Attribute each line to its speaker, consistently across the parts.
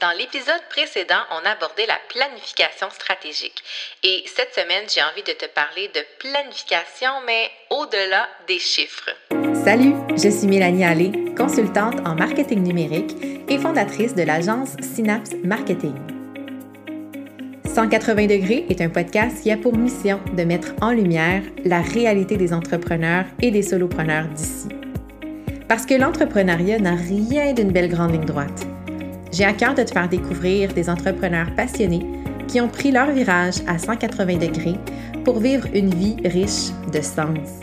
Speaker 1: Dans l'épisode précédent, on abordait la planification stratégique. Et cette semaine, j'ai envie de te parler de planification, mais au-delà des chiffres.
Speaker 2: Salut, je suis Mélanie Allé, consultante en marketing numérique et fondatrice de l'agence Synapse Marketing. 180 degrés est un podcast qui a pour mission de mettre en lumière la réalité des entrepreneurs et des solopreneurs d'ici. Parce que l'entrepreneuriat n'a rien d'une belle grande ligne droite. J'ai à cœur de te faire découvrir des entrepreneurs passionnés qui ont pris leur virage à 180 degrés pour vivre une vie riche de sens.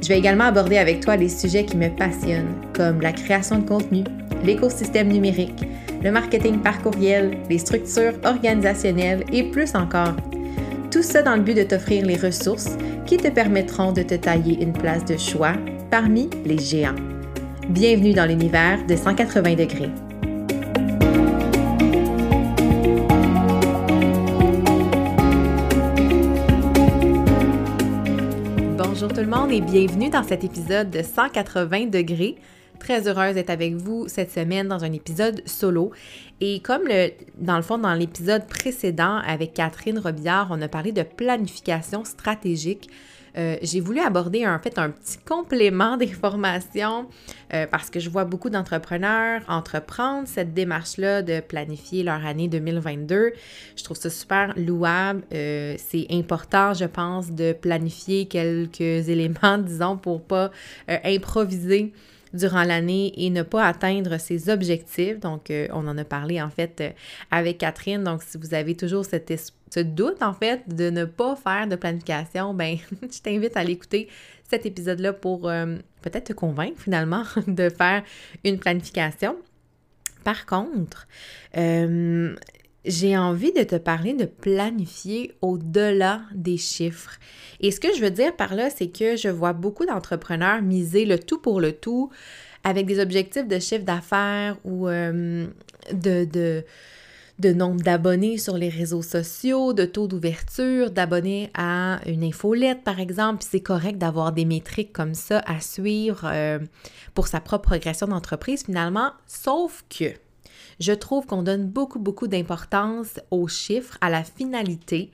Speaker 2: Je vais également aborder avec toi les sujets qui me passionnent, comme la création de contenu, l'écosystème numérique, le marketing par courriel, les structures organisationnelles et plus encore. Tout ça dans le but de t'offrir les ressources qui te permettront de te tailler une place de choix parmi les géants. Bienvenue dans l'univers de 180 degrés. Bonjour tout le monde et bienvenue dans cet épisode de 180 degrés. Très heureuse d'être avec vous cette semaine dans un épisode solo. Et comme le, dans le fond, dans l'épisode précédent avec Catherine Robillard, on a parlé de planification stratégique. Euh, j'ai voulu aborder en fait un petit complément d'information euh, parce que je vois beaucoup d'entrepreneurs entreprendre cette démarche-là de planifier leur année 2022. Je trouve ça super louable. Euh, c'est important, je pense, de planifier quelques éléments, disons, pour pas improviser durant l'année et ne pas atteindre ses objectifs. Donc, on en a parlé en fait avec Catherine. Donc, si vous avez toujours ce doute, en fait, de ne pas faire de planification, ben, je t'invite à aller écouter cet épisode-là pour euh, peut-être te convaincre finalement de faire une planification. Par contre, euh, j'ai envie de te parler de planifier au-delà des chiffres. Et ce que je veux dire par là, c'est que je vois beaucoup d'entrepreneurs miser le tout pour le tout avec des objectifs de chiffre d'affaires ou euh, de nombre d'abonnés sur les réseaux sociaux, de taux d'ouverture, d'abonnés à une infolette, par exemple. c'est correct d'avoir des métriques comme ça à suivre euh, pour sa propre progression d'entreprise, finalement, sauf que je trouve qu'on donne beaucoup, beaucoup d'importance aux chiffres, à la finalité,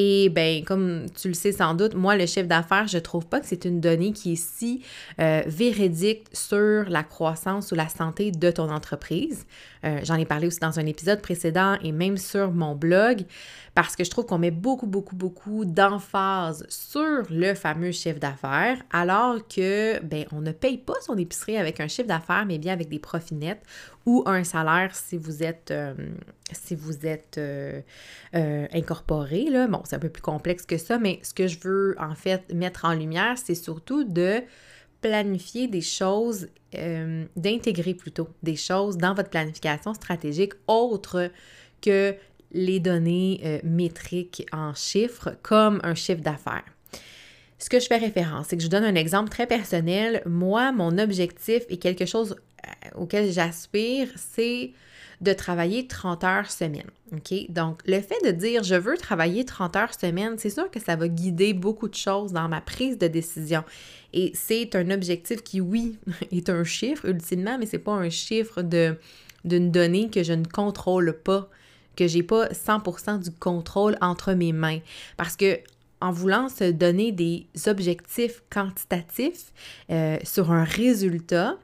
Speaker 2: et ben, comme tu le sais sans doute, moi, le chiffre d'affaires, je trouve pas que c'est une donnée qui est si euh, véridique sur la croissance ou la santé de ton entreprise. Euh, j'en ai parlé aussi dans un épisode précédent et même sur mon blog parce que je trouve qu'on met beaucoup, beaucoup, beaucoup d'emphase sur le fameux chiffre d'affaires, alors que, ben, on ne paye pas son épicerie avec un chiffre d'affaires, mais bien avec des profits nets ou un salaire si vous êtes, euh, si vous êtes euh, incorporé. Là. Bon, c'est un peu plus complexe que ça, mais ce que je veux en fait mettre en lumière, c'est surtout de planifier des choses, euh, d'intégrer plutôt des choses dans votre planification stratégique autres que les données euh, métriques en chiffres comme un chiffre d'affaires. Ce que je fais référence, c'est que je donne un exemple très personnel. Moi, mon objectif et quelque chose euh, auquel j'aspire, c'est de travailler 30 heures semaine. OK? Donc, le fait de dire je veux travailler 30 heures semaine, c'est sûr que ça va guider beaucoup de choses dans ma prise de décision. Et c'est un objectif qui, oui, est un chiffre ultimement, mais c'est pas un chiffre de d'une donnée que je ne contrôle pas, que j'ai pas 100% du contrôle entre mes mains. Parce que en voulant se donner des objectifs quantitatifs euh, sur un résultat,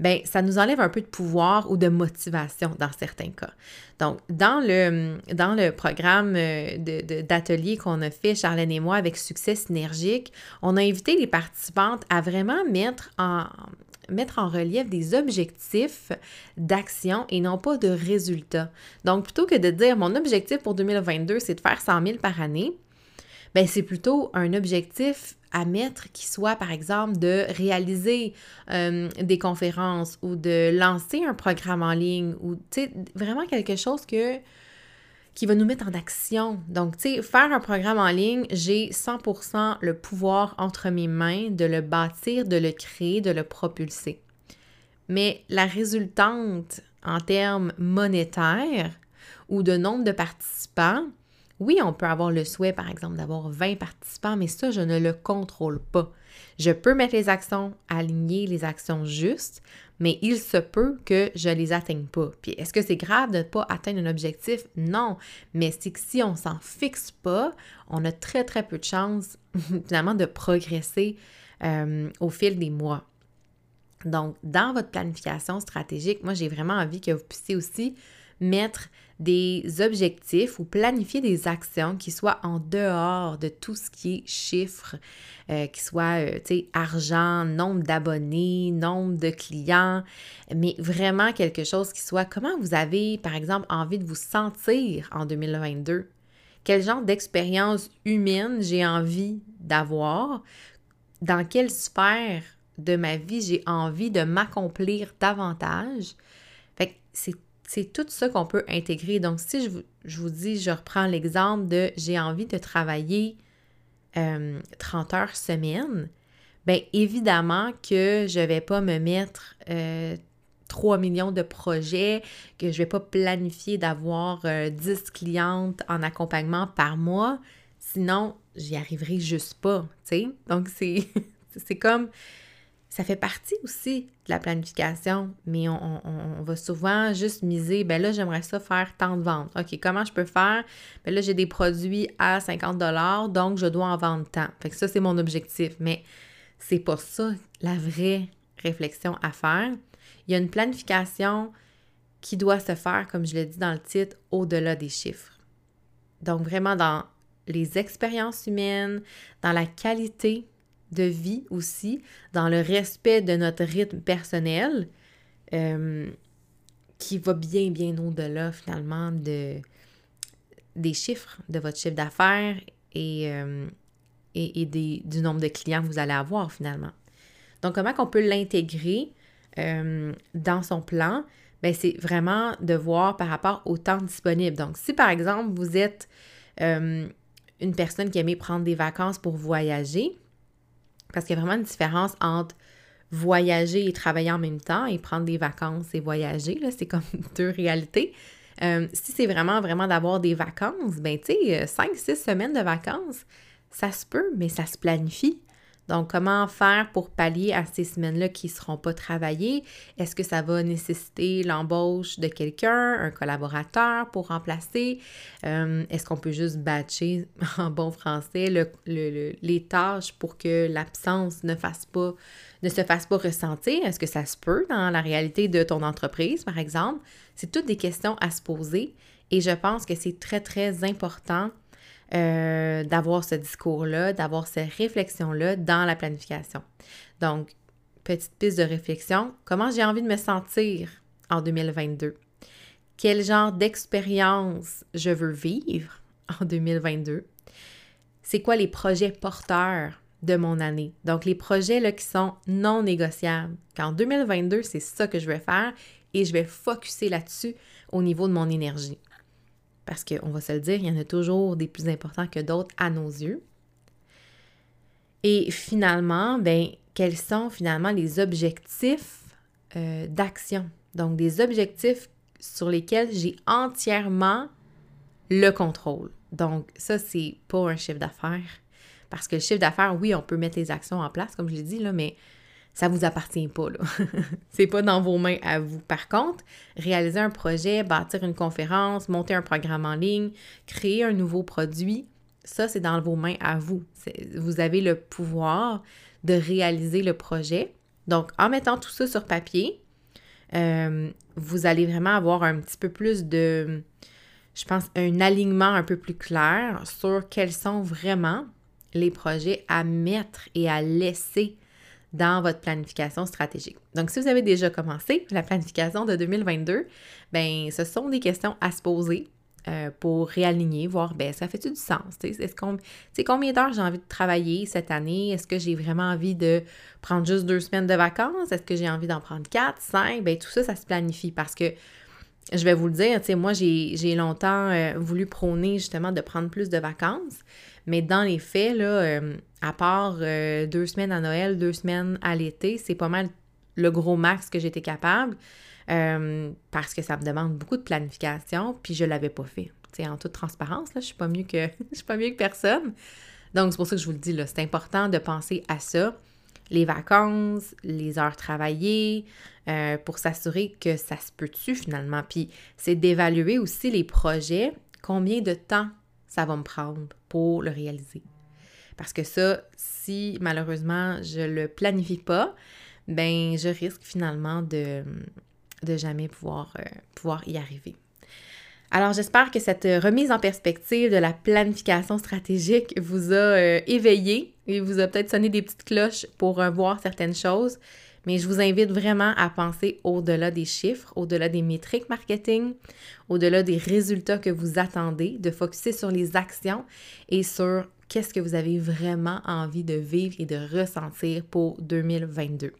Speaker 2: ben ça nous enlève un peu de pouvoir ou de motivation dans certains cas. Donc, dans le, dans le programme euh, d'atelier qu'on a fait, Charlène et moi, avec Succès Synergique, on a invité les participantes à vraiment mettre en, mettre en relief des objectifs d'action et non pas de résultats. Donc, plutôt que de dire mon objectif pour 2022, c'est de faire 100 000 par année, ben c'est plutôt un objectif à mettre qui soit, par exemple, de réaliser euh, des conférences ou de lancer un programme en ligne ou, tu sais, vraiment quelque chose que qui va nous mettre en action. Donc, tu sais, faire un programme en ligne, j'ai 100% le pouvoir entre mes mains de le bâtir, de le créer, de le propulser. Mais la résultante en termes monétaires ou de nombre de participants, oui, on peut avoir le souhait, par exemple, d'avoir 20 participants, mais ça, je ne le contrôle pas. Je peux mettre les actions alignées, les actions justes, mais il se peut que je les atteigne pas. Puis est-ce que c'est grave de ne pas atteindre un objectif? Non, mais c'est que si on s'en fixe pas, on a très très peu de chances finalement de progresser euh, au fil des mois. Donc, dans votre planification stratégique, moi j'ai vraiment envie que vous puissiez aussi mettre des objectifs ou planifier des actions qui soient en dehors de tout ce qui est chiffres, euh, qui soit, euh, argent, nombre d'abonnés, nombre de clients, mais vraiment quelque chose qui soit comment vous avez, par exemple, envie de vous sentir en 2022. Quel genre d'expérience humaine j'ai envie d'avoir? Dans quelle sphère de ma vie j'ai envie de m'accomplir davantage? Fait c'est c'est tout ça qu'on peut intégrer. Donc, si je vous, dis, je reprends l'exemple de j'ai envie de travailler 30 euh, heures semaine, bien évidemment que je ne vais pas me mettre 3 euh, millions de projets, que je ne vais pas planifier d'avoir 10 euh, clientes en accompagnement par mois, sinon j'y arriverai juste pas. Donc, c'est comme ça fait partie aussi de la planification, mais on, va souvent juste miser, ben là, j'aimerais ça faire tant de ventes. OK, comment je peux faire? Ben là, j'ai des produits à 50 donc je dois en vendre tant. Fait que ça, c'est mon objectif. Mais c'est pas ça la vraie réflexion à faire. Il y a une planification qui doit se faire, comme je l'ai dit dans le titre, au-delà des chiffres. Donc, vraiment dans les expériences humaines, dans la qualité de vie aussi, dans le respect de notre rythme personnel, euh, qui va bien, bien au-delà finalement de, des chiffres, de votre chiffre d'affaires et, euh, du nombre de clients que vous allez avoir finalement. Donc, comment on peut l'intégrer euh, dans son plan? Bien, c'est vraiment de voir par rapport au temps disponible. Donc, si par exemple, vous êtes une personne qui aime prendre des vacances pour voyager, parce qu'il y a vraiment une différence entre voyager et travailler en même temps et prendre des vacances et voyager. C'est comme deux réalités. Euh, si c'est vraiment, vraiment d'avoir des vacances, ben tu sais, 5-6 euh, semaines de vacances, ça se peut, mais ça se planifie. Donc, comment faire pour pallier à ces semaines-là qui ne seront pas travaillées? Est-ce que ça va nécessiter l'embauche de quelqu'un, un collaborateur pour remplacer? Euh, est-ce qu'on peut juste batcher en bon français les tâches pour que l'absence ne fasse pas ne se fasse pas ressentir? Est-ce que ça se peut dans la réalité de ton entreprise, par exemple? C'est toutes des questions à se poser et je pense que c'est très, très important euh, d'avoir ce discours-là, d'avoir ces réflexions-là dans la planification. Donc, petite piste de réflexion, comment j'ai envie de me sentir en 2022? Quel genre d'expérience je veux vivre en 2022? C'est quoi les projets porteurs de mon année? Donc, les projets là, qui sont non négociables. Qu'en 2022, c'est ça que je vais faire et je vais focuser là-dessus au niveau de mon énergie. Parce qu'on va se le dire, il y en a toujours des plus importants que d'autres à nos yeux. Et finalement, ben, quels sont finalement les objectifs euh, d'action? Donc, des objectifs sur lesquels j'ai entièrement le contrôle. Donc, ça, c'est pas un chiffre d'affaires. Parce que le chiffre d'affaires, oui, on peut mettre les actions en place, comme je l'ai dit, là, mais ça vous appartient pas, là. c'est pas dans vos mains à vous. Par contre, réaliser un projet, bâtir une conférence, monter un programme en ligne, créer un nouveau produit, ça, c'est dans vos mains à vous. Vous avez le pouvoir de réaliser le projet. Donc, en mettant tout ça sur papier, euh, vous allez vraiment avoir un petit peu plus de, je pense, un alignement un peu plus clair sur quels sont vraiment les projets à mettre et à laisser dans votre planification stratégique. Donc, si vous avez déjà commencé la planification de 2022, ben ce sont des questions à se poser euh, pour réaligner, voir, ben ça fait-tu du sens? Est-ce qu'on, combien d'heures j'ai envie de travailler cette année? Est-ce que j'ai vraiment envie de prendre juste deux semaines de vacances? Est-ce que j'ai envie d'en prendre quatre, cinq? Ben tout ça, ça se planifie parce que je vais vous le dire, moi, j'ai longtemps euh, voulu prôner justement de prendre plus de vacances, mais dans les faits, là, euh, à part euh, deux semaines à Noël, deux semaines à l'été, c'est pas mal le gros max que j'étais capable parce que ça me demande beaucoup de planification, puis je l'avais pas fait. En toute transparence, là, je suis pas mieux que je suis pas mieux que personne. Donc, c'est pour ça que je vous le dis, là, c'est important de penser à ça. les vacances, les heures travaillées, euh, pour s'assurer que ça se peut-tu finalement? Puis c'est d'évaluer aussi les projets, combien de temps ça va me prendre pour le réaliser. Parce que ça, si malheureusement je le planifie pas, ben je risque finalement de, de jamais pouvoir, euh, pouvoir y arriver. Alors j'espère que cette remise en perspective de la planification stratégique vous a euh, éveillé et vous a peut-être sonné des petites cloches pour voir certaines choses. Mais je vous invite vraiment à penser au-delà des chiffres, au-delà des métriques marketing, au-delà des résultats que vous attendez, de focuser sur les actions et sur qu'est-ce que vous avez vraiment envie de vivre et de ressentir pour 2022.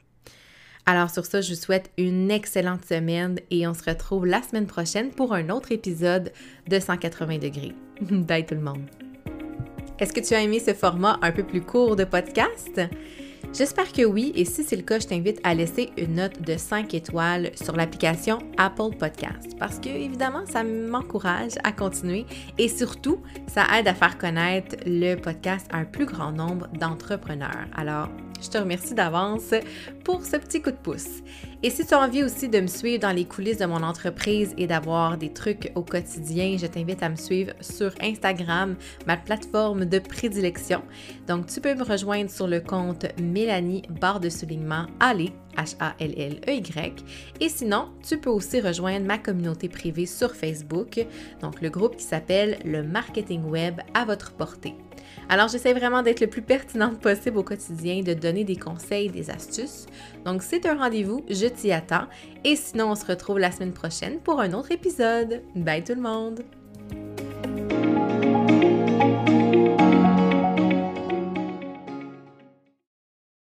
Speaker 2: Alors sur ça, je vous souhaite une excellente semaine et on se retrouve la semaine prochaine pour un autre épisode de 180 degrés. Bye tout le monde. Est-ce que tu as aimé ce format un peu plus court de podcast? J'espère que oui, et si c'est le cas, je t'invite à laisser une note de 5 étoiles sur l'application Apple Podcast parce que, évidemment, ça m'encourage à continuer et surtout, ça aide à faire connaître le podcast à un plus grand nombre d'entrepreneurs. Alors, je te remercie d'avance pour ce petit coup de pouce. Et si tu as envie aussi de me suivre dans les coulisses de mon entreprise et d'avoir des trucs au quotidien, je t'invite à me suivre sur Instagram, ma plateforme de prédilection. Donc, tu peux me rejoindre sur le compte Mélanie barre de soulignement Allez H-A-L-L-E-Y. Et sinon, tu peux aussi rejoindre ma communauté privée sur Facebook, donc le groupe qui s'appelle le Marketing Web à votre portée. Alors, j'essaie vraiment d'être le plus pertinente possible au quotidien, de donner des conseils, des astuces. Donc, c'est un rendez-vous, je t'y attends. Et sinon, on se retrouve la semaine prochaine pour un autre épisode. Bye tout le monde!